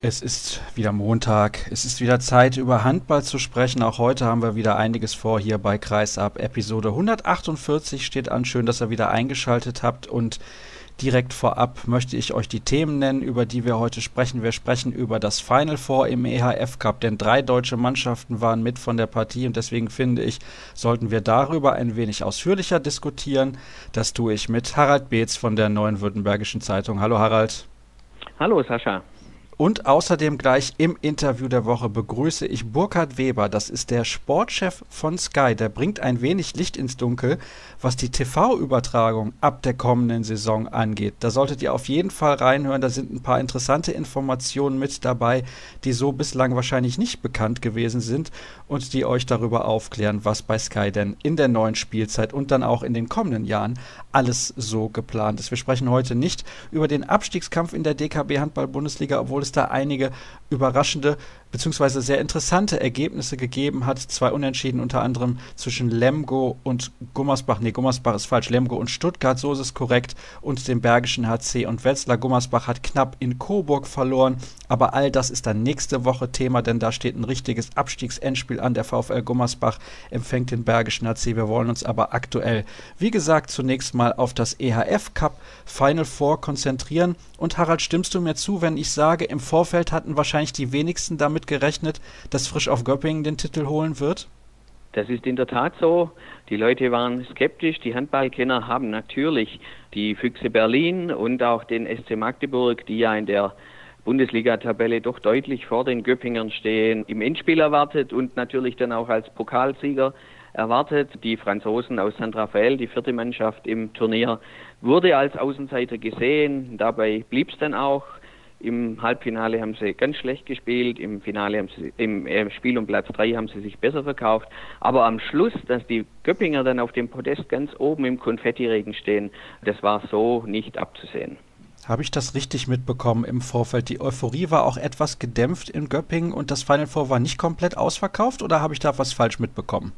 Es ist wieder Montag. Es ist wieder Zeit, über Handball zu sprechen. Auch heute haben wir wieder einiges vor hier bei Kreisab. Episode 148 steht an. Schön, dass ihr wieder eingeschaltet habt. Und direkt vorab möchte ich euch die Themen nennen, über die wir heute sprechen. Wir sprechen über das Final Four im EHF Cup, denn drei deutsche Mannschaften waren mit von der Partie und deswegen finde ich, sollten wir darüber ein wenig ausführlicher diskutieren. Das tue ich mit Harald Beetz von der Neuen Württembergischen Zeitung. Hallo Harald. Hallo Sascha. Und außerdem gleich im Interview der Woche begrüße ich Burkhard Weber. Das ist der Sportchef von Sky. Der bringt ein wenig Licht ins Dunkel, was die TV-Übertragung ab der kommenden Saison angeht. Da solltet ihr auf jeden Fall reinhören. Da sind ein paar interessante Informationen mit dabei, die so bislang wahrscheinlich nicht bekannt gewesen sind und die euch darüber aufklären, was bei Sky denn in der neuen Spielzeit und dann auch in den kommenden Jahren alles so geplant ist. Wir sprechen heute nicht über den Abstiegskampf in der DKB Handball-Bundesliga, obwohl es es da einige überraschende bzw. sehr interessante Ergebnisse gegeben hat. Zwei Unentschieden unter anderem zwischen Lemgo und Gummersbach. Nee, Gummersbach ist falsch. Lemgo und Stuttgart, so ist es korrekt. Und dem Bergischen HC und Wetzlar. Gummersbach hat knapp in Coburg verloren. Aber all das ist dann nächste Woche Thema, denn da steht ein richtiges Abstiegsendspiel an. Der VfL Gummersbach empfängt den Bergischen HC. Wir wollen uns aber aktuell, wie gesagt, zunächst mal auf das EHF Cup Final Four konzentrieren. Und Harald, stimmst du mir zu, wenn ich sage, im Vorfeld hatten wahrscheinlich die wenigsten damit gerechnet, dass Frisch auf Göppingen den Titel holen wird? Das ist in der Tat so. Die Leute waren skeptisch. Die Handballkenner haben natürlich die Füchse Berlin und auch den SC Magdeburg, die ja in der Bundesliga-Tabelle doch deutlich vor den Göppingern stehen, im Endspiel erwartet und natürlich dann auch als Pokalsieger erwartet. Die Franzosen aus San Rafael, die vierte Mannschaft im Turnier, wurde als Außenseiter gesehen. Dabei blieb es dann auch. Im Halbfinale haben sie ganz schlecht gespielt, im Finale haben sie, im äh, Spiel um Platz 3 haben sie sich besser verkauft. Aber am Schluss, dass die Göppinger dann auf dem Podest ganz oben im Konfettiregen stehen, das war so nicht abzusehen. Habe ich das richtig mitbekommen im Vorfeld? Die Euphorie war auch etwas gedämpft in Göppingen und das Final Four war nicht komplett ausverkauft oder habe ich da was falsch mitbekommen?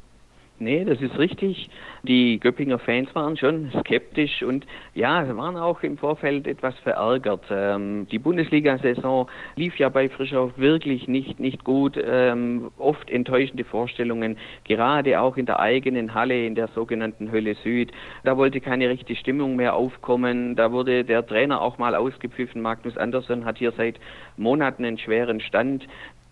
Nee, das ist richtig. Die Göppinger Fans waren schon skeptisch und ja, sie waren auch im Vorfeld etwas verärgert. Ähm, die Bundesliga-Saison lief ja bei Frischau wirklich nicht, nicht gut. Ähm, oft enttäuschende Vorstellungen, gerade auch in der eigenen Halle, in der sogenannten Hölle Süd. Da wollte keine richtige Stimmung mehr aufkommen. Da wurde der Trainer auch mal ausgepfiffen. Magnus Andersson hat hier seit Monaten einen schweren Stand.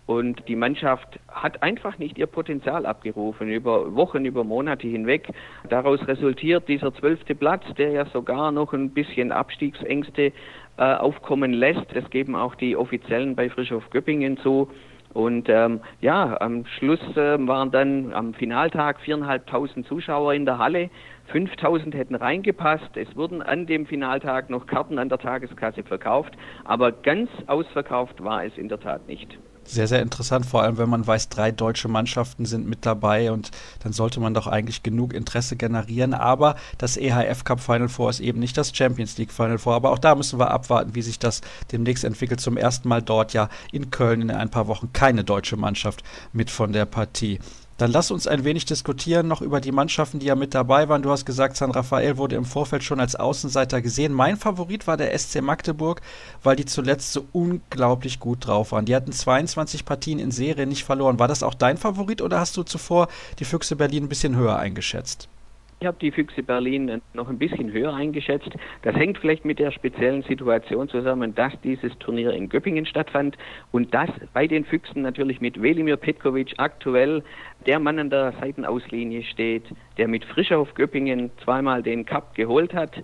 Und die Mannschaft hat einfach nicht ihr Potenzial abgerufen über Wochen, über Monate hinweg. Daraus resultiert dieser zwölfte Platz, der ja sogar noch ein bisschen Abstiegsängste äh, aufkommen lässt. Das geben auch die Offiziellen bei Frischhof Göppingen zu. Und ähm, ja, am Schluss äh, waren dann am Finaltag viereinhalbtausend Zuschauer in der Halle. 5000 hätten reingepasst. Es wurden an dem Finaltag noch Karten an der Tageskasse verkauft, aber ganz ausverkauft war es in der Tat nicht. Sehr, sehr interessant, vor allem wenn man weiß, drei deutsche Mannschaften sind mit dabei und dann sollte man doch eigentlich genug Interesse generieren. Aber das EHF Cup Final Four ist eben nicht das Champions League Final Four. Aber auch da müssen wir abwarten, wie sich das demnächst entwickelt. Zum ersten Mal dort ja in Köln in ein paar Wochen keine deutsche Mannschaft mit von der Partie. Dann lass uns ein wenig diskutieren noch über die Mannschaften, die ja mit dabei waren. Du hast gesagt, San Rafael wurde im Vorfeld schon als Außenseiter gesehen. Mein Favorit war der SC Magdeburg, weil die zuletzt so unglaublich gut drauf waren. Die hatten 22 Partien in Serie nicht verloren. War das auch dein Favorit oder hast du zuvor die Füchse Berlin ein bisschen höher eingeschätzt? Ich habe die Füchse Berlin noch ein bisschen höher eingeschätzt. Das hängt vielleicht mit der speziellen Situation zusammen, dass dieses Turnier in Göppingen stattfand und dass bei den Füchsen natürlich mit Velimir Petkovic aktuell der Mann an der Seitenauslinie steht, der mit Frischauf Göppingen zweimal den Cup geholt hat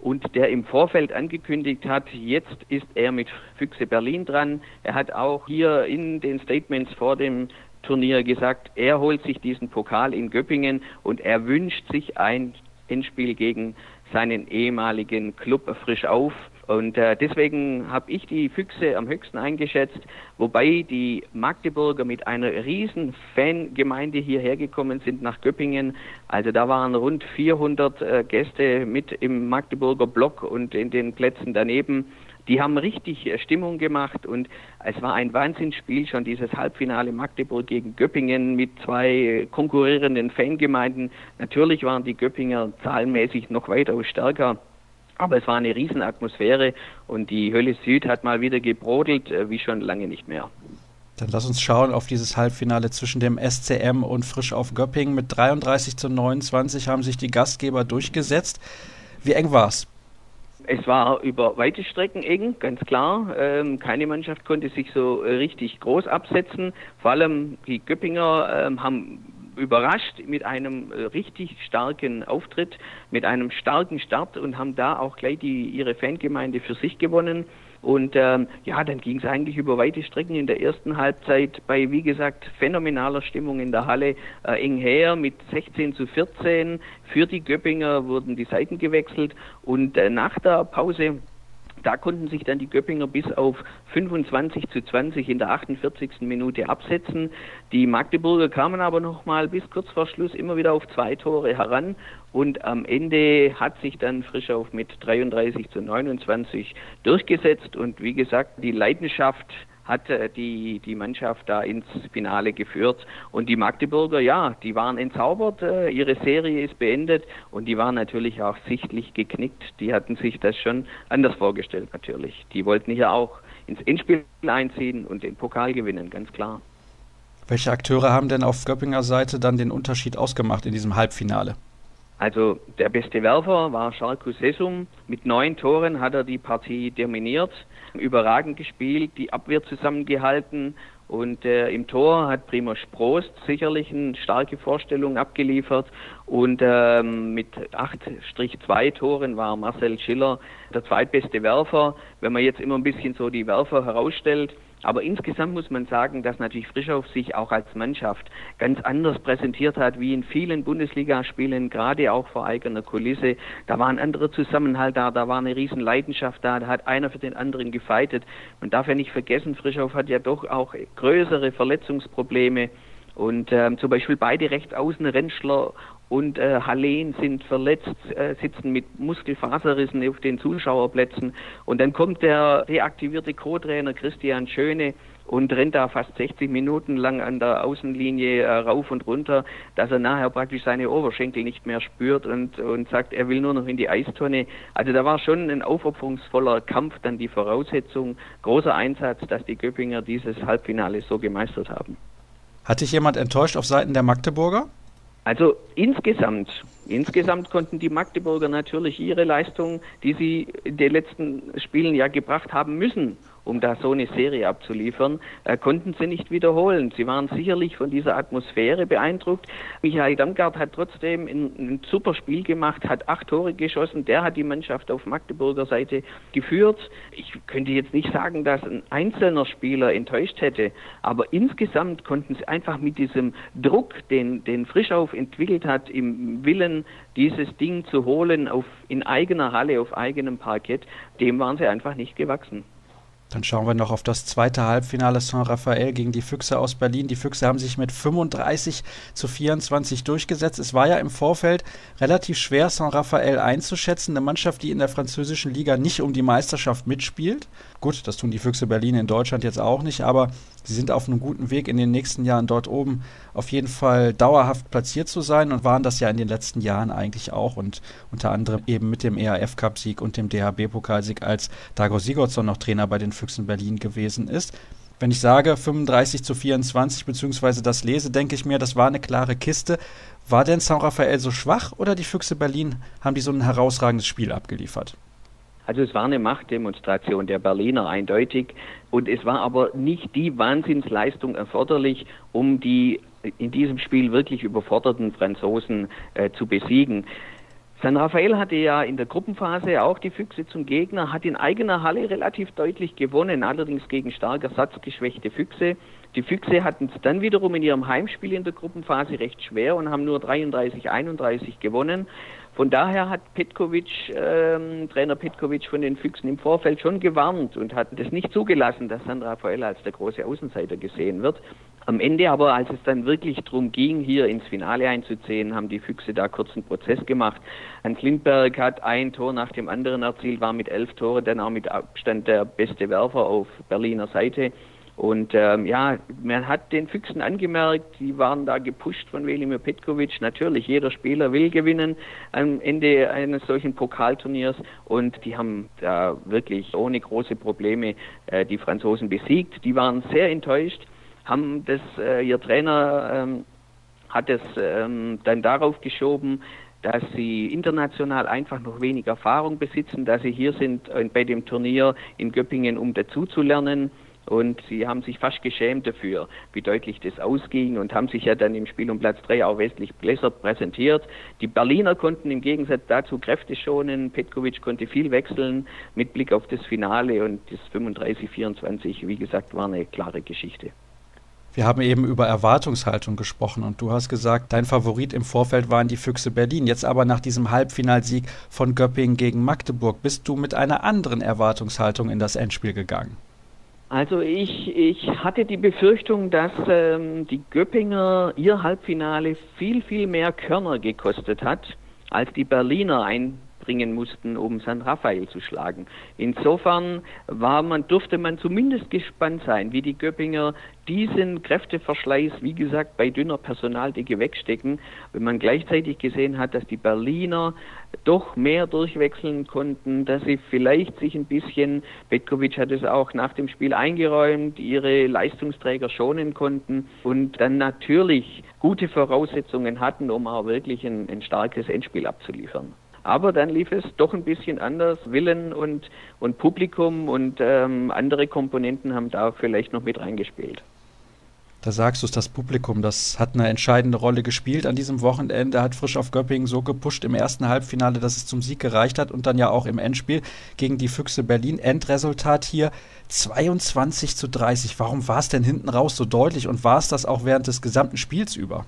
und der im Vorfeld angekündigt hat, jetzt ist er mit Füchse Berlin dran. Er hat auch hier in den Statements vor dem Turnier gesagt, er holt sich diesen Pokal in Göppingen und er wünscht sich ein Endspiel gegen seinen ehemaligen Club frisch auf. Und äh, deswegen habe ich die Füchse am höchsten eingeschätzt, wobei die Magdeburger mit einer riesen Fangemeinde hierher gekommen sind nach Göppingen. Also da waren rund 400 äh, Gäste mit im Magdeburger Block und in den Plätzen daneben die haben richtig äh, Stimmung gemacht und es war ein Wahnsinnsspiel, schon dieses Halbfinale Magdeburg gegen Göppingen mit zwei konkurrierenden Fangemeinden. Natürlich waren die Göppinger zahlenmäßig noch weitaus stärker. Aber es war eine Riesenatmosphäre und die Hölle Süd hat mal wieder gebrodelt, äh, wie schon lange nicht mehr. Dann lass uns schauen auf dieses Halbfinale zwischen dem SCM und Frisch auf Göppingen. Mit 33 zu 29 haben sich die Gastgeber durchgesetzt. Wie eng war es? War über weite Strecken eng, ganz klar. Ähm, keine Mannschaft konnte sich so richtig groß absetzen. Vor allem die Göppinger ähm, haben überrascht mit einem äh, richtig starken Auftritt, mit einem starken Start und haben da auch gleich die, ihre Fangemeinde für sich gewonnen. Und ähm, ja, dann ging es eigentlich über weite Strecken in der ersten Halbzeit bei, wie gesagt, phänomenaler Stimmung in der Halle äh, eng her mit 16 zu 14. Für die Göppinger wurden die Seiten gewechselt und äh, nach der Pause da konnten sich dann die Göppinger bis auf 25 zu 20 in der 48. Minute absetzen. Die Magdeburger kamen aber noch mal bis kurz vor Schluss immer wieder auf zwei Tore heran und am Ende hat sich dann Frischauf mit 33 zu 29 durchgesetzt und wie gesagt, die Leidenschaft hat die, die Mannschaft da ins Finale geführt. Und die Magdeburger, ja, die waren entzaubert, äh, ihre Serie ist beendet und die waren natürlich auch sichtlich geknickt. Die hatten sich das schon anders vorgestellt natürlich. Die wollten hier auch ins Endspiel einziehen und den Pokal gewinnen, ganz klar. Welche Akteure haben denn auf Göppinger Seite dann den Unterschied ausgemacht in diesem Halbfinale? Also der beste Werfer war Sharku Sesum. Mit neun Toren hat er die Partie dominiert, überragend gespielt, die Abwehr zusammengehalten und äh, im Tor hat Primoz Prost sicherlich eine starke Vorstellung abgeliefert und ähm, mit 8-2 Toren war Marcel Schiller der zweitbeste Werfer. Wenn man jetzt immer ein bisschen so die Werfer herausstellt, aber insgesamt muss man sagen, dass natürlich Frischauf sich auch als Mannschaft ganz anders präsentiert hat wie in vielen Bundesligaspielen, gerade auch vor eigener Kulisse. Da war ein anderer Zusammenhalt da, da war eine riesen Leidenschaft da, da hat einer für den anderen gefeitet. Man darf ja nicht vergessen, Frischauf hat ja doch auch größere Verletzungsprobleme. Und ähm, zum Beispiel beide Rechtsaußen, Rentschler und äh, Hallen sind verletzt, äh, sitzen mit Muskelfaserrissen auf den Zuschauerplätzen. Und dann kommt der reaktivierte Co-Trainer Christian Schöne und rennt da fast 60 Minuten lang an der Außenlinie äh, rauf und runter, dass er nachher praktisch seine Oberschenkel nicht mehr spürt und, und sagt, er will nur noch in die Eistonne. Also da war schon ein aufopferungsvoller Kampf, dann die Voraussetzung, großer Einsatz, dass die Göppinger dieses Halbfinale so gemeistert haben. Hat dich jemand enttäuscht auf Seiten der Magdeburger? Also insgesamt, insgesamt konnten die Magdeburger natürlich ihre Leistung, die sie in den letzten Spielen ja gebracht haben müssen, um da so eine Serie abzuliefern, äh, konnten sie nicht wiederholen. Sie waren sicherlich von dieser Atmosphäre beeindruckt. Michael Damgard hat trotzdem ein, ein, super Spiel gemacht, hat acht Tore geschossen. Der hat die Mannschaft auf Magdeburger Seite geführt. Ich könnte jetzt nicht sagen, dass ein einzelner Spieler enttäuscht hätte, aber insgesamt konnten sie einfach mit diesem Druck, den, den Frischauf entwickelt hat, im Willen, dieses Ding zu holen auf, in eigener Halle, auf eigenem Parkett, dem waren sie einfach nicht gewachsen. Dann schauen wir noch auf das zweite Halbfinale Saint-Raphael gegen die Füchse aus Berlin. Die Füchse haben sich mit 35 zu 24 durchgesetzt. Es war ja im Vorfeld relativ schwer, Saint-Raphael einzuschätzen. Eine Mannschaft, die in der französischen Liga nicht um die Meisterschaft mitspielt. Gut, das tun die Füchse Berlin in Deutschland jetzt auch nicht, aber sie sind auf einem guten Weg in den nächsten Jahren dort oben auf jeden Fall dauerhaft platziert zu sein und waren das ja in den letzten Jahren eigentlich auch und unter anderem eben mit dem ERF Cup Sieg und dem DHB Pokalsieg als Dago Sigurdsson noch Trainer bei den Füchsen Berlin gewesen ist. Wenn ich sage 35 zu 24 beziehungsweise das lese, denke ich mir, das war eine klare Kiste. War denn San Rafael so schwach oder die Füchse Berlin haben die so ein herausragendes Spiel abgeliefert? Also es war eine Machtdemonstration der Berliner eindeutig und es war aber nicht die Wahnsinnsleistung erforderlich, um die in diesem Spiel wirklich überforderten Franzosen äh, zu besiegen. San Rafael hatte ja in der Gruppenphase auch die Füchse zum Gegner, hat in eigener Halle relativ deutlich gewonnen, allerdings gegen stark ersatzgeschwächte Füchse. Die Füchse hatten es dann wiederum in ihrem Heimspiel in der Gruppenphase recht schwer und haben nur 33-31 gewonnen. Von daher hat Petkovic, ähm, Trainer Petkovic von den Füchsen im Vorfeld schon gewarnt und hat es nicht zugelassen, dass San Rafael als der große Außenseiter gesehen wird. Am Ende aber, als es dann wirklich darum ging, hier ins Finale einzuziehen, haben die Füchse da kurzen Prozess gemacht. Hans Lindberg hat ein Tor nach dem anderen erzielt, war mit elf Toren dann auch mit Abstand der beste Werfer auf Berliner Seite. Und ähm, ja, man hat den Füchsen angemerkt, die waren da gepusht von Velimir Petkovic. Natürlich, jeder Spieler will gewinnen am Ende eines solchen Pokalturniers und die haben da wirklich ohne große Probleme äh, die Franzosen besiegt. Die waren sehr enttäuscht, haben das, äh, ihr Trainer ähm, hat es ähm, dann darauf geschoben, dass sie international einfach noch wenig Erfahrung besitzen, dass sie hier sind äh, bei dem Turnier in Göppingen, um dazuzulernen. Und sie haben sich fast geschämt dafür, wie deutlich das ausging und haben sich ja dann im Spiel um Platz 3 auch westlich besser präsentiert. Die Berliner konnten im Gegensatz dazu Kräfte schonen. Petkovic konnte viel wechseln mit Blick auf das Finale und das 35-24, wie gesagt, war eine klare Geschichte. Wir haben eben über Erwartungshaltung gesprochen und du hast gesagt, dein Favorit im Vorfeld waren die Füchse Berlin. Jetzt aber nach diesem Halbfinalsieg von Göppingen gegen Magdeburg bist du mit einer anderen Erwartungshaltung in das Endspiel gegangen. Also ich, ich hatte die Befürchtung, dass ähm, die Göppinger ihr Halbfinale viel, viel mehr Körner gekostet hat, als die Berliner ein bringen mussten, um San Rafael zu schlagen. Insofern war man, durfte man zumindest gespannt sein, wie die Göppinger diesen Kräfteverschleiß, wie gesagt, bei dünner Personaldecke wegstecken, wenn man gleichzeitig gesehen hat, dass die Berliner doch mehr durchwechseln konnten, dass sie vielleicht sich ein bisschen, Petkovic hat es auch nach dem Spiel eingeräumt, ihre Leistungsträger schonen konnten und dann natürlich gute Voraussetzungen hatten, um auch wirklich ein, ein starkes Endspiel abzuliefern. Aber dann lief es doch ein bisschen anders. Willen und, und Publikum und ähm, andere Komponenten haben da vielleicht noch mit reingespielt. Da sagst du es, das Publikum, das hat eine entscheidende Rolle gespielt an diesem Wochenende, hat frisch auf Göppingen so gepusht im ersten Halbfinale, dass es zum Sieg gereicht hat und dann ja auch im Endspiel gegen die Füchse Berlin. Endresultat hier 22 zu 30. Warum war es denn hinten raus so deutlich und war es das auch während des gesamten Spiels über?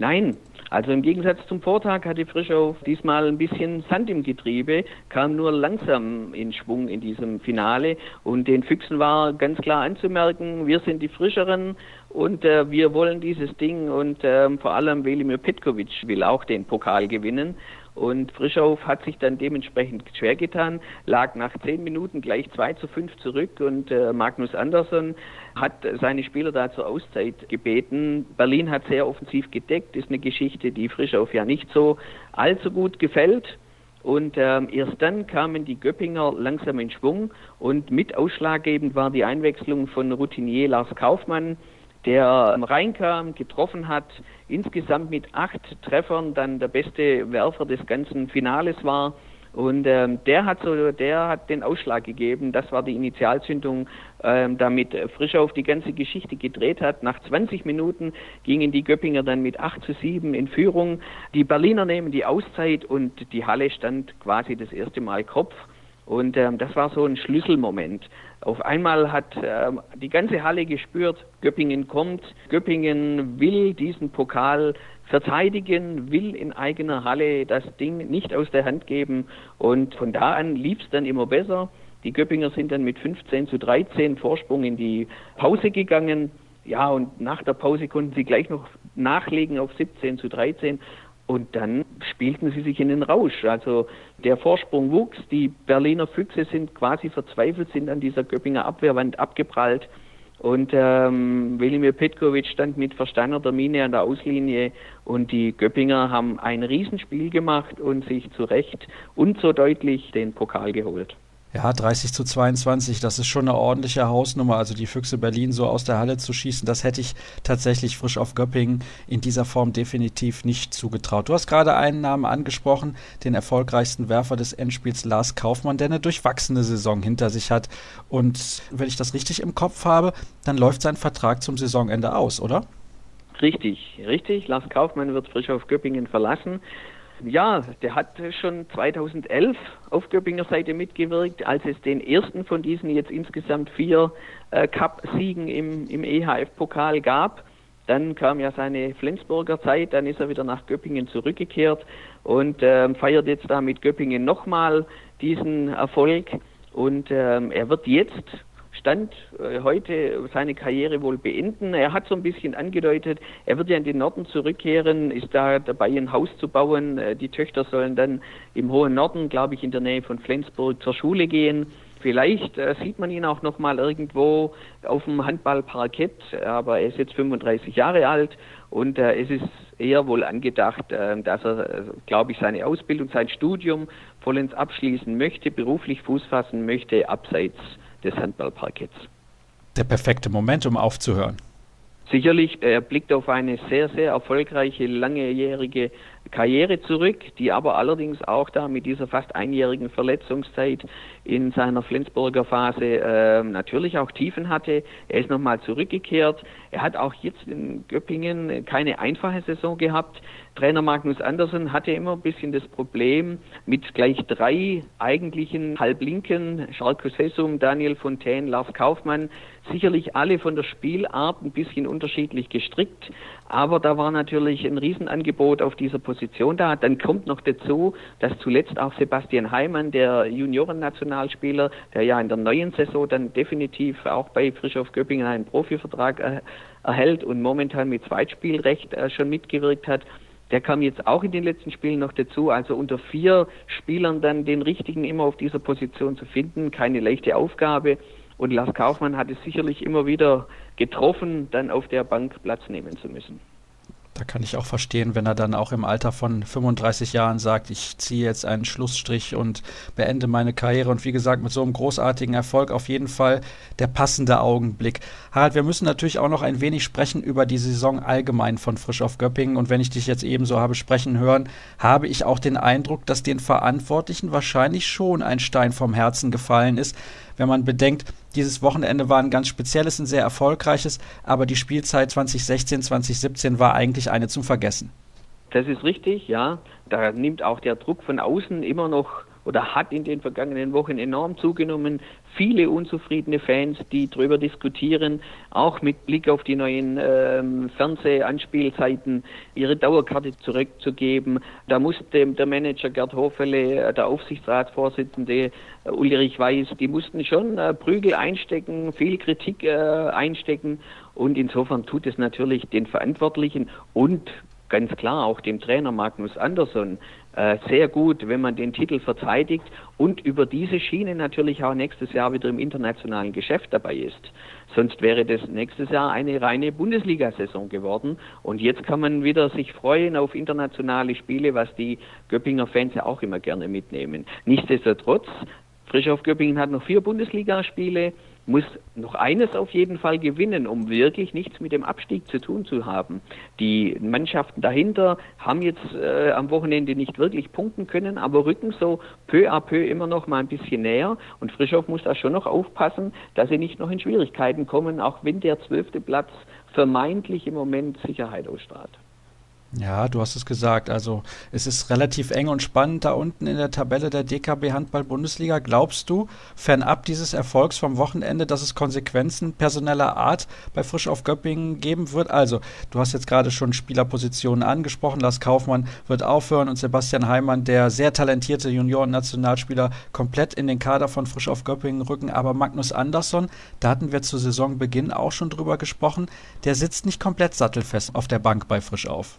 Nein, also im Gegensatz zum Vortag hatte Frischow diesmal ein bisschen Sand im Getriebe, kam nur langsam in Schwung in diesem Finale und den Füchsen war ganz klar anzumerken, wir sind die Frischeren und äh, wir wollen dieses Ding und äh, vor allem Velimir Petkovic will auch den Pokal gewinnen und Frischauf hat sich dann dementsprechend schwer getan, lag nach zehn Minuten gleich 2 zu 5 zurück und äh, Magnus Andersson hat seine Spieler da zur Auszeit gebeten. Berlin hat sehr offensiv gedeckt, ist eine Geschichte, die Frischauf ja nicht so allzu gut gefällt. Und ähm, erst dann kamen die Göppinger langsam in Schwung und mit ausschlaggebend war die Einwechslung von Routinier Lars Kaufmann, der reinkam, getroffen hat, insgesamt mit acht Treffern dann der beste Werfer des ganzen Finales war. Und ähm, der hat so, der hat den Ausschlag gegeben. Das war die Initialzündung, ähm, damit Frischauf die ganze Geschichte gedreht hat. Nach 20 Minuten gingen die Göppinger dann mit 8 zu 7 in Führung. Die Berliner nehmen die Auszeit und die Halle stand quasi das erste Mal Kopf. Und ähm, das war so ein Schlüsselmoment. Auf einmal hat ähm, die ganze Halle gespürt, Göppingen kommt, Göppingen will diesen Pokal verteidigen, will in eigener Halle das Ding nicht aus der Hand geben. Und von da an lief es dann immer besser. Die Göppinger sind dann mit 15 zu 13 Vorsprung in die Pause gegangen. Ja, und nach der Pause konnten sie gleich noch nachlegen auf 17 zu 13 und dann spielten sie sich in den Rausch. Also der Vorsprung wuchs, die Berliner Füchse sind quasi verzweifelt, sind an dieser Göppinger Abwehrwand abgeprallt. Und ähm, Velimir Petkovic stand mit versteinerter Miene an der Auslinie und die Göppinger haben ein Riesenspiel gemacht und sich zu Recht und so deutlich den Pokal geholt. Ja, 30 zu 22, das ist schon eine ordentliche Hausnummer. Also die Füchse Berlin so aus der Halle zu schießen, das hätte ich tatsächlich frisch auf Göppingen in dieser Form definitiv nicht zugetraut. Du hast gerade einen Namen angesprochen, den erfolgreichsten Werfer des Endspiels Lars Kaufmann, der eine durchwachsene Saison hinter sich hat. Und wenn ich das richtig im Kopf habe, dann läuft sein Vertrag zum Saisonende aus, oder? Richtig, richtig. Lars Kaufmann wird frisch auf Göppingen verlassen. Ja, der hat schon 2011 auf Göppinger Seite mitgewirkt, als es den ersten von diesen jetzt insgesamt vier äh, Cup-Siegen im, im EHF-Pokal gab. Dann kam ja seine Flensburger Zeit, dann ist er wieder nach Göppingen zurückgekehrt und ähm, feiert jetzt da mit Göppingen nochmal diesen Erfolg. Und ähm, er wird jetzt Stand äh, heute seine Karriere wohl beenden. Er hat so ein bisschen angedeutet, er wird ja in den Norden zurückkehren, ist da dabei ein Haus zu bauen. Äh, die Töchter sollen dann im hohen Norden, glaube ich, in der Nähe von Flensburg zur Schule gehen. Vielleicht äh, sieht man ihn auch noch mal irgendwo auf dem Handballparkett, aber er ist jetzt 35 Jahre alt und äh, es ist eher wohl angedacht, äh, dass er, äh, glaube ich, seine Ausbildung, sein Studium vollends abschließen möchte, beruflich Fuß fassen möchte, abseits des Handballparketts. Der perfekte Moment, um aufzuhören. Sicherlich, er blickt auf eine sehr, sehr erfolgreiche, langjährige Karriere zurück, die aber allerdings auch da mit dieser fast einjährigen Verletzungszeit in seiner Flensburger Phase äh, natürlich auch Tiefen hatte. Er ist nochmal zurückgekehrt. Er hat auch jetzt in Göppingen keine einfache Saison gehabt. Trainer Magnus Andersen hatte immer ein bisschen das Problem mit gleich drei eigentlichen Halblinken, Schalkus Hessum, Daniel Fontaine, Lars Kaufmann, sicherlich alle von der Spielart ein bisschen unterschiedlich gestrickt, aber da war natürlich ein Riesenangebot auf dieser Position da. Dann kommt noch dazu, dass zuletzt auch Sebastian Heimann, der Juniorennationalspieler, der ja in der neuen Saison dann definitiv auch bei Frischhoff Göppingen einen Profivertrag äh, erhält und momentan mit Zweitspielrecht äh, schon mitgewirkt hat, der kam jetzt auch in den letzten Spielen noch dazu. Also unter vier Spielern dann den richtigen immer auf dieser Position zu finden, keine leichte Aufgabe. Und Lars Kaufmann hat es sicherlich immer wieder getroffen, dann auf der Bank Platz nehmen zu müssen. Da kann ich auch verstehen, wenn er dann auch im Alter von 35 Jahren sagt, ich ziehe jetzt einen Schlussstrich und beende meine Karriere. Und wie gesagt, mit so einem großartigen Erfolg auf jeden Fall der passende Augenblick. Harald, wir müssen natürlich auch noch ein wenig sprechen über die Saison allgemein von Frisch auf Göppingen. Und wenn ich dich jetzt ebenso habe sprechen hören, habe ich auch den Eindruck, dass den Verantwortlichen wahrscheinlich schon ein Stein vom Herzen gefallen ist, wenn man bedenkt, dieses Wochenende war ein ganz spezielles, ein sehr erfolgreiches, aber die Spielzeit 2016, 2017 war eigentlich eine zum Vergessen. Das ist richtig, ja. Da nimmt auch der Druck von außen immer noch oder hat in den vergangenen Wochen enorm zugenommen. Viele unzufriedene Fans, die darüber diskutieren, auch mit Blick auf die neuen ähm, Fernsehanspielzeiten, ihre Dauerkarte zurückzugeben. Da musste der Manager Gerd Hofele, äh, der Aufsichtsratsvorsitzende äh, Ulrich Weiß, die mussten schon äh, Prügel einstecken, viel Kritik äh, einstecken. Und insofern tut es natürlich den Verantwortlichen und ganz klar auch dem Trainer Magnus Andersson sehr gut, wenn man den Titel verteidigt und über diese Schiene natürlich auch nächstes Jahr wieder im internationalen Geschäft dabei ist. Sonst wäre das nächstes Jahr eine reine Bundesliga-Saison geworden. Und jetzt kann man wieder sich freuen auf internationale Spiele, was die Göppinger Fans ja auch immer gerne mitnehmen. Nichtsdestotrotz, Frisch auf Göppingen hat noch vier Bundesligaspiele muss noch eines auf jeden Fall gewinnen, um wirklich nichts mit dem Abstieg zu tun zu haben. Die Mannschaften dahinter haben jetzt äh, am Wochenende nicht wirklich punkten können, aber rücken so peu à peu immer noch mal ein bisschen näher. Und Frischhoff muss da schon noch aufpassen, dass sie nicht noch in Schwierigkeiten kommen, auch wenn der zwölfte Platz vermeintlich im Moment Sicherheit ausstrahlt. Ja, du hast es gesagt. Also es ist relativ eng und spannend da unten in der Tabelle der DKB Handball Bundesliga. Glaubst du, fernab dieses Erfolgs vom Wochenende, dass es Konsequenzen personeller Art bei Frisch auf Göppingen geben wird? Also, du hast jetzt gerade schon Spielerpositionen angesprochen. Lars Kaufmann wird aufhören und Sebastian Heimann, der sehr talentierte Junioren-Nationalspieler, komplett in den Kader von Frisch auf Göppingen rücken. Aber Magnus Andersson, da hatten wir zu Saisonbeginn auch schon drüber gesprochen, der sitzt nicht komplett sattelfest auf der Bank bei Frisch auf.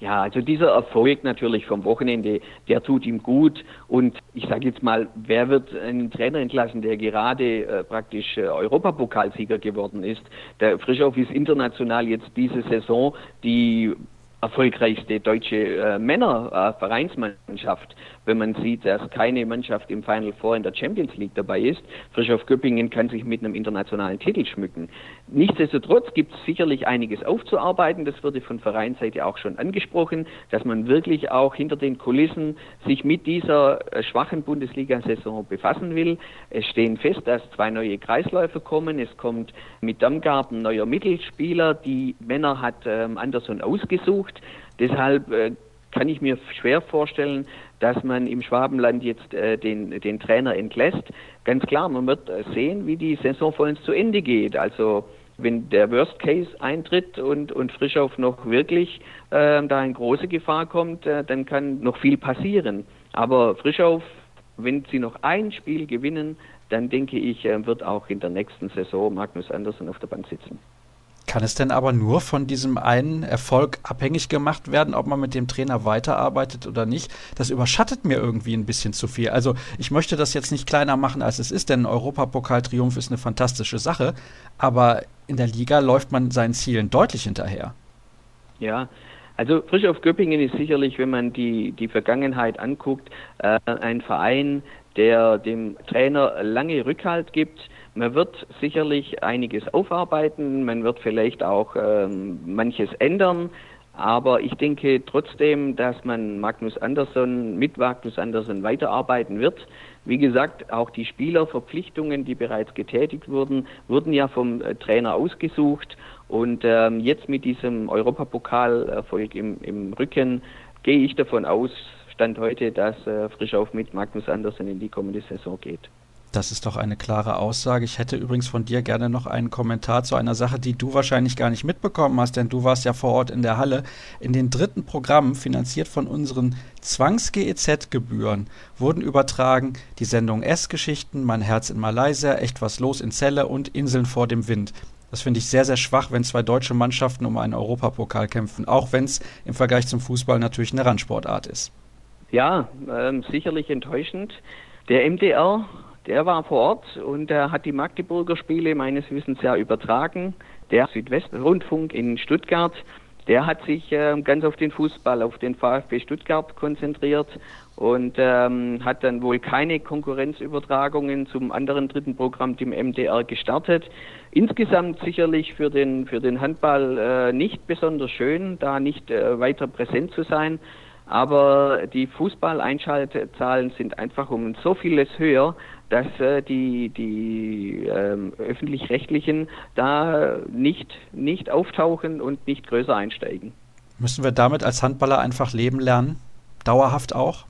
Ja, also dieser Erfolg natürlich vom Wochenende, der tut ihm gut. Und ich sage jetzt mal, wer wird einen Trainer entlassen, der gerade äh, praktisch äh, Europapokalsieger geworden ist? Der Frischhoff ist international jetzt diese Saison die erfolgreichste deutsche äh, Männervereinsmannschaft, wenn man sieht, dass keine Mannschaft im Final Four in der Champions League dabei ist. Frischhoff Göppingen kann sich mit einem internationalen Titel schmücken. Nichtsdestotrotz gibt es sicherlich einiges aufzuarbeiten. Das wurde von Vereinsseite auch schon angesprochen, dass man wirklich auch hinter den Kulissen sich mit dieser äh, schwachen Bundesliga-Saison befassen will. Es stehen fest, dass zwei neue Kreisläufe kommen. Es kommt mit Dammgarten neuer Mittelspieler. Die Männer hat ähm, Anderson ausgesucht. Deshalb äh, kann ich mir schwer vorstellen, dass man im Schwabenland jetzt äh, den, den Trainer entlässt. Ganz klar, man wird äh, sehen, wie die Saison vollends zu Ende geht. Also wenn der Worst Case eintritt und, und Frischhoff noch wirklich äh, da in große Gefahr kommt, äh, dann kann noch viel passieren. Aber Frischhoff, wenn sie noch ein Spiel gewinnen, dann denke ich, äh, wird auch in der nächsten Saison Magnus Andersen auf der Bank sitzen. Kann es denn aber nur von diesem einen Erfolg abhängig gemacht werden, ob man mit dem Trainer weiterarbeitet oder nicht? Das überschattet mir irgendwie ein bisschen zu viel. Also ich möchte das jetzt nicht kleiner machen, als es ist, denn ein Europapokaltriumph ist eine fantastische Sache, aber in der Liga läuft man seinen Zielen deutlich hinterher. Ja, also Frisch auf Göppingen ist sicherlich, wenn man die, die Vergangenheit anguckt, äh, ein Verein, der dem Trainer lange Rückhalt gibt. Man wird sicherlich einiges aufarbeiten, man wird vielleicht auch ähm, manches ändern, aber ich denke trotzdem, dass man Magnus Andersson mit Magnus Andersson weiterarbeiten wird. Wie gesagt, auch die Spielerverpflichtungen, die bereits getätigt wurden, wurden ja vom äh, Trainer ausgesucht. Und ähm, jetzt mit diesem Europapokalerfolg im, im Rücken gehe ich davon aus, Stand heute, dass äh, Frischauf mit Magnus Andersen in die kommende Saison geht. Das ist doch eine klare Aussage. Ich hätte übrigens von dir gerne noch einen Kommentar zu einer Sache, die du wahrscheinlich gar nicht mitbekommen hast, denn du warst ja vor Ort in der Halle. In den dritten Programmen, finanziert von unseren Zwangs-GEZ-Gebühren, wurden übertragen die Sendung S-Geschichten, Mein Herz in Malaysia, Echt was los in Celle und Inseln vor dem Wind. Das finde ich sehr, sehr schwach, wenn zwei deutsche Mannschaften um einen Europapokal kämpfen, auch wenn es im Vergleich zum Fußball natürlich eine Randsportart ist. Ja, ähm, sicherlich enttäuschend. Der MDR, der war vor Ort und er hat die Magdeburger Spiele meines Wissens ja übertragen. Der Südwestrundfunk in Stuttgart, der hat sich äh, ganz auf den Fußball, auf den VfB Stuttgart konzentriert und ähm, hat dann wohl keine Konkurrenzübertragungen zum anderen dritten Programm, dem MDR, gestartet. Insgesamt sicherlich für den, für den Handball äh, nicht besonders schön, da nicht äh, weiter präsent zu sein. Aber die Fußballeinschaltzahlen sind einfach um so vieles höher, dass äh, die, die ähm, öffentlich-rechtlichen da nicht, nicht auftauchen und nicht größer einsteigen. Müssen wir damit als Handballer einfach leben lernen? Dauerhaft auch?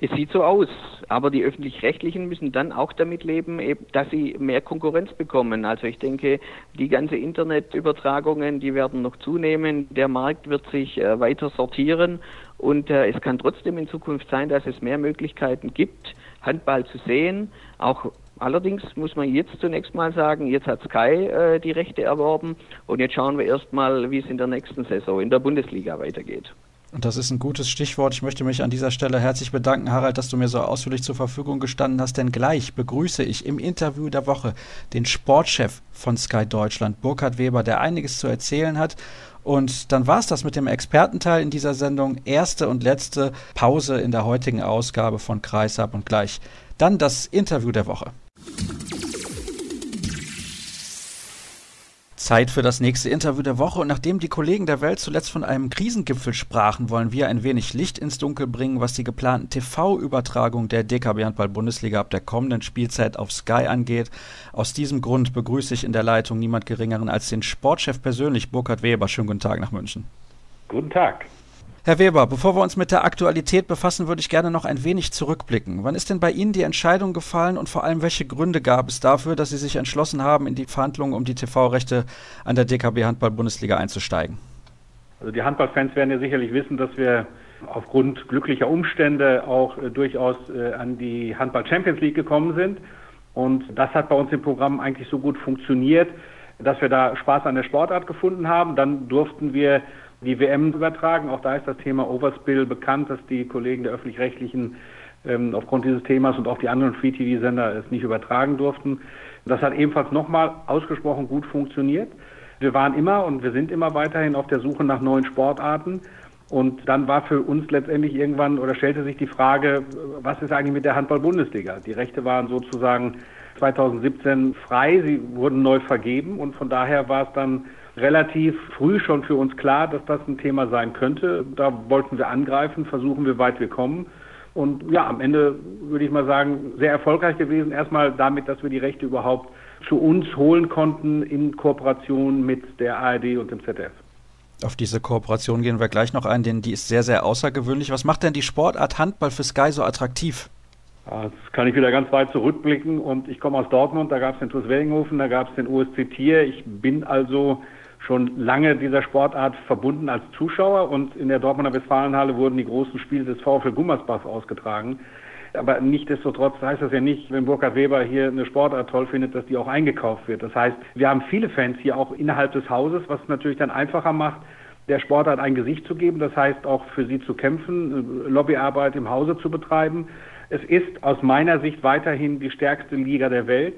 Es sieht so aus, aber die öffentlich-rechtlichen müssen dann auch damit leben, dass sie mehr Konkurrenz bekommen. Also ich denke, die ganze Internetübertragungen, die werden noch zunehmen. Der Markt wird sich äh, weiter sortieren und äh, es kann trotzdem in Zukunft sein, dass es mehr Möglichkeiten gibt, Handball zu sehen. Auch allerdings muss man jetzt zunächst mal sagen, jetzt hat Sky äh, die Rechte erworben und jetzt schauen wir erstmal, wie es in der nächsten Saison in der Bundesliga weitergeht. Und das ist ein gutes Stichwort. Ich möchte mich an dieser Stelle herzlich bedanken, Harald, dass du mir so ausführlich zur Verfügung gestanden hast. Denn gleich begrüße ich im Interview der Woche den Sportchef von Sky Deutschland, Burkhard Weber, der einiges zu erzählen hat. Und dann war es das mit dem Expertenteil in dieser Sendung. Erste und letzte Pause in der heutigen Ausgabe von Kreisab und gleich. Dann das Interview der Woche. Zeit für das nächste Interview der Woche und nachdem die Kollegen der Welt zuletzt von einem Krisengipfel sprachen, wollen wir ein wenig Licht ins Dunkel bringen, was die geplanten TV-Übertragung der DKB Handball Bundesliga ab der kommenden Spielzeit auf Sky angeht. Aus diesem Grund begrüße ich in der Leitung niemand geringeren als den Sportchef persönlich, Burkhard Weber. Schönen guten Tag nach München. Guten Tag. Herr Weber, bevor wir uns mit der Aktualität befassen, würde ich gerne noch ein wenig zurückblicken. Wann ist denn bei Ihnen die Entscheidung gefallen und vor allem welche Gründe gab es dafür, dass Sie sich entschlossen haben, in die Verhandlungen um die TV-Rechte an der DKB Handball-Bundesliga einzusteigen? Also die Handballfans werden ja sicherlich wissen, dass wir aufgrund glücklicher Umstände auch äh, durchaus äh, an die Handball Champions League gekommen sind. Und das hat bei uns im Programm eigentlich so gut funktioniert, dass wir da Spaß an der Sportart gefunden haben. Dann durften wir die WM übertragen. Auch da ist das Thema Overspill bekannt, dass die Kollegen der öffentlich-rechtlichen ähm, aufgrund dieses Themas und auch die anderen Free-TV-Sender es nicht übertragen durften. Das hat ebenfalls nochmal ausgesprochen gut funktioniert. Wir waren immer und wir sind immer weiterhin auf der Suche nach neuen Sportarten. Und dann war für uns letztendlich irgendwann oder stellte sich die Frage, was ist eigentlich mit der Handball-Bundesliga? Die Rechte waren sozusagen 2017 frei, sie wurden neu vergeben und von daher war es dann relativ früh schon für uns klar, dass das ein Thema sein könnte. Da wollten wir angreifen, versuchen, wie weit wir kommen. Und ja, am Ende würde ich mal sagen, sehr erfolgreich gewesen. Erstmal damit, dass wir die Rechte überhaupt zu uns holen konnten in Kooperation mit der ARD und dem ZDF. Auf diese Kooperation gehen wir gleich noch ein, denn die ist sehr, sehr außergewöhnlich. Was macht denn die Sportart Handball für Sky so attraktiv? Jetzt kann ich wieder ganz weit zurückblicken und ich komme aus Dortmund, da gab es den TuS Wellinghofen, da gab es den USC Tier. Ich bin also schon lange dieser Sportart verbunden als Zuschauer und in der Dortmunder Westfalenhalle wurden die großen Spiele des VfL Gummersbach ausgetragen. Aber nichtdestotrotz heißt das ja nicht, wenn Burkhard Weber hier eine Sportart toll findet, dass die auch eingekauft wird. Das heißt, wir haben viele Fans hier auch innerhalb des Hauses, was natürlich dann einfacher macht, der Sportart ein Gesicht zu geben. Das heißt auch für sie zu kämpfen, Lobbyarbeit im Hause zu betreiben. Es ist aus meiner Sicht weiterhin die stärkste Liga der Welt.